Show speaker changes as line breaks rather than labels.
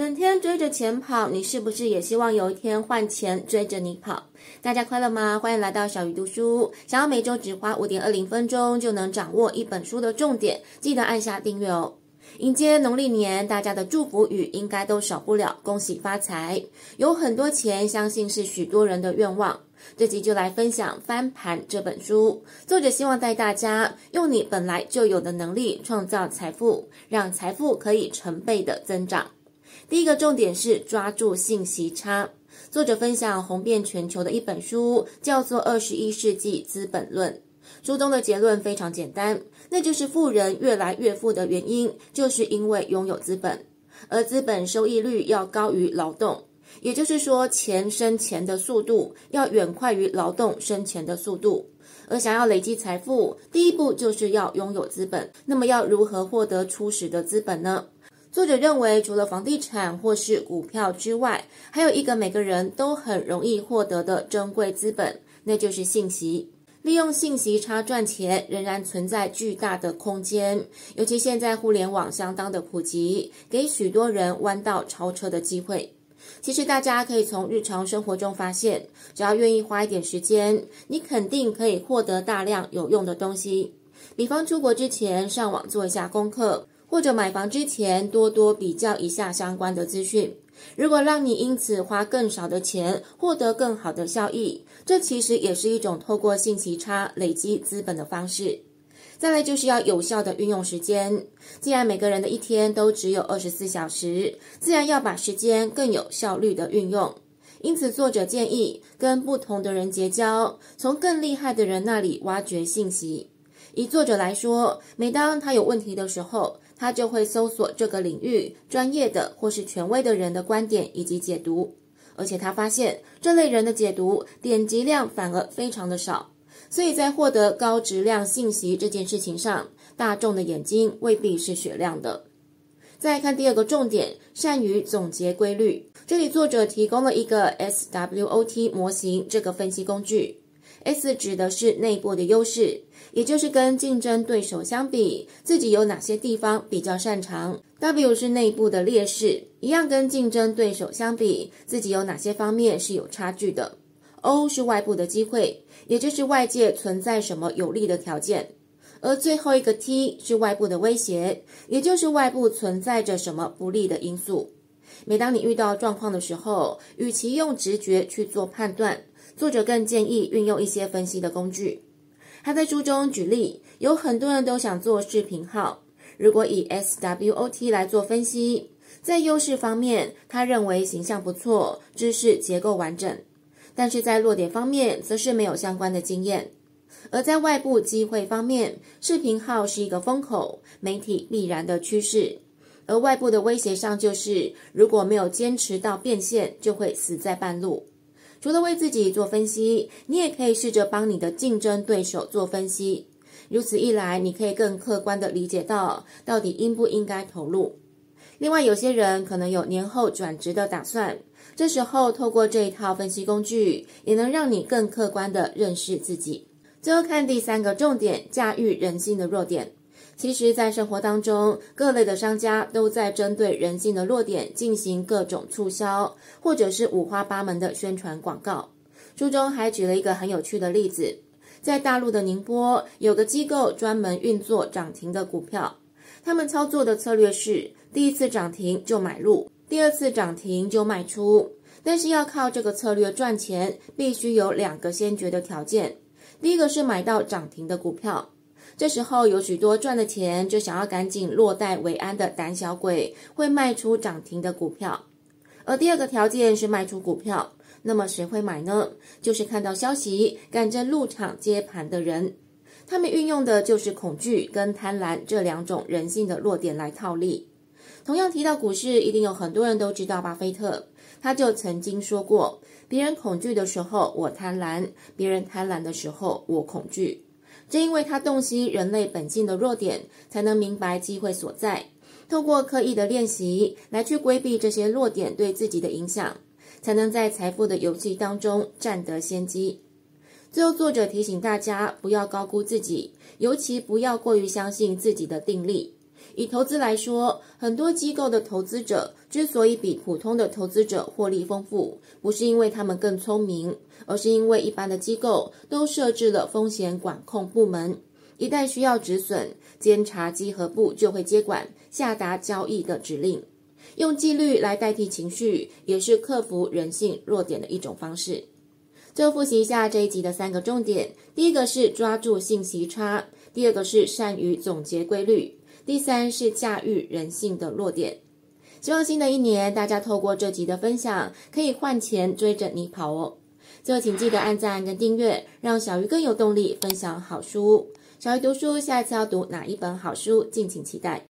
整天追着钱跑，你是不是也希望有一天换钱追着你跑？大家快乐吗？欢迎来到小鱼读书。想要每周只花五点二零分钟就能掌握一本书的重点，记得按下订阅哦。迎接农历年，大家的祝福语应该都少不了恭喜发财，有很多钱，相信是许多人的愿望。这集就来分享《翻盘》这本书，作者希望带大家用你本来就有的能力创造财富，让财富可以成倍的增长。第一个重点是抓住信息差。作者分享红遍全球的一本书，叫做《二十一世纪资本论》。书中的结论非常简单，那就是富人越来越富的原因，就是因为拥有资本，而资本收益率要高于劳动，也就是说，钱生钱的速度要远快于劳动生钱的速度。而想要累积财富，第一步就是要拥有资本。那么，要如何获得初始的资本呢？作者认为，除了房地产或是股票之外，还有一个每个人都很容易获得的珍贵资本，那就是信息。利用信息差赚钱，仍然存在巨大的空间。尤其现在互联网相当的普及，给许多人弯道超车的机会。其实大家可以从日常生活中发现，只要愿意花一点时间，你肯定可以获得大量有用的东西。比方出国之前上网做一下功课。或者买房之前多多比较一下相关的资讯，如果让你因此花更少的钱获得更好的效益，这其实也是一种透过信息差累积资本的方式。再来就是要有效的运用时间，既然每个人的一天都只有二十四小时，自然要把时间更有效率的运用。因此，作者建议跟不同的人结交，从更厉害的人那里挖掘信息。以作者来说，每当他有问题的时候，他就会搜索这个领域专业的或是权威的人的观点以及解读，而且他发现这类人的解读点击量反而非常的少，所以在获得高质量信息这件事情上，大众的眼睛未必是雪亮的。再看第二个重点，善于总结规律。这里作者提供了一个 SWOT 模型这个分析工具。S 指的是内部的优势，也就是跟竞争对手相比，自己有哪些地方比较擅长。W 是内部的劣势，一样跟竞争对手相比，自己有哪些方面是有差距的。O 是外部的机会，也就是外界存在什么有利的条件。而最后一个 T 是外部的威胁，也就是外部存在着什么不利的因素。每当你遇到状况的时候，与其用直觉去做判断。作者更建议运用一些分析的工具。他在书中举例，有很多人都想做视频号。如果以 SWOT 来做分析，在优势方面，他认为形象不错，知识结构完整；但是在弱点方面，则是没有相关的经验。而在外部机会方面，视频号是一个风口，媒体必然的趋势；而外部的威胁上，就是如果没有坚持到变现，就会死在半路。除了为自己做分析，你也可以试着帮你的竞争对手做分析。如此一来，你可以更客观地理解到到底应不应该投入。另外，有些人可能有年后转职的打算，这时候透过这一套分析工具，也能让你更客观地认识自己。最后看第三个重点：驾驭人性的弱点。其实，在生活当中，各类的商家都在针对人性的弱点进行各种促销，或者是五花八门的宣传广告。书中还举了一个很有趣的例子，在大陆的宁波，有个机构专门运作涨停的股票，他们操作的策略是：第一次涨停就买入，第二次涨停就卖出。但是要靠这个策略赚钱，必须有两个先决的条件：第一个是买到涨停的股票。这时候有许多赚了钱就想要赶紧落袋为安的胆小鬼会卖出涨停的股票，而第二个条件是卖出股票，那么谁会买呢？就是看到消息赶着入场接盘的人，他们运用的就是恐惧跟贪婪这两种人性的弱点来套利。同样提到股市，一定有很多人都知道巴菲特，他就曾经说过：别人恐惧的时候我贪婪，别人贪婪的时候我恐惧。正因为他洞悉人类本性的弱点，才能明白机会所在，透过刻意的练习来去规避这些弱点对自己的影响，才能在财富的游戏当中占得先机。最后，作者提醒大家不要高估自己，尤其不要过于相信自己的定力，以投资来说，很多机构的投资者之所以比普通的投资者获利丰富，不是因为他们更聪明，而是因为一般的机构都设置了风险管控部门，一旦需要止损，监察稽核部就会接管，下达交易的指令。用纪律来代替情绪，也是克服人性弱点的一种方式。最后复习一下这一集的三个重点：第一个是抓住信息差，第二个是善于总结规律，第三是驾驭人性的弱点。希望新的一年大家透过这集的分享，可以换钱追着你跑哦。最后请记得按赞跟订阅，让小鱼更有动力分享好书。小鱼读书，下一次要读哪一本好书？敬请期待。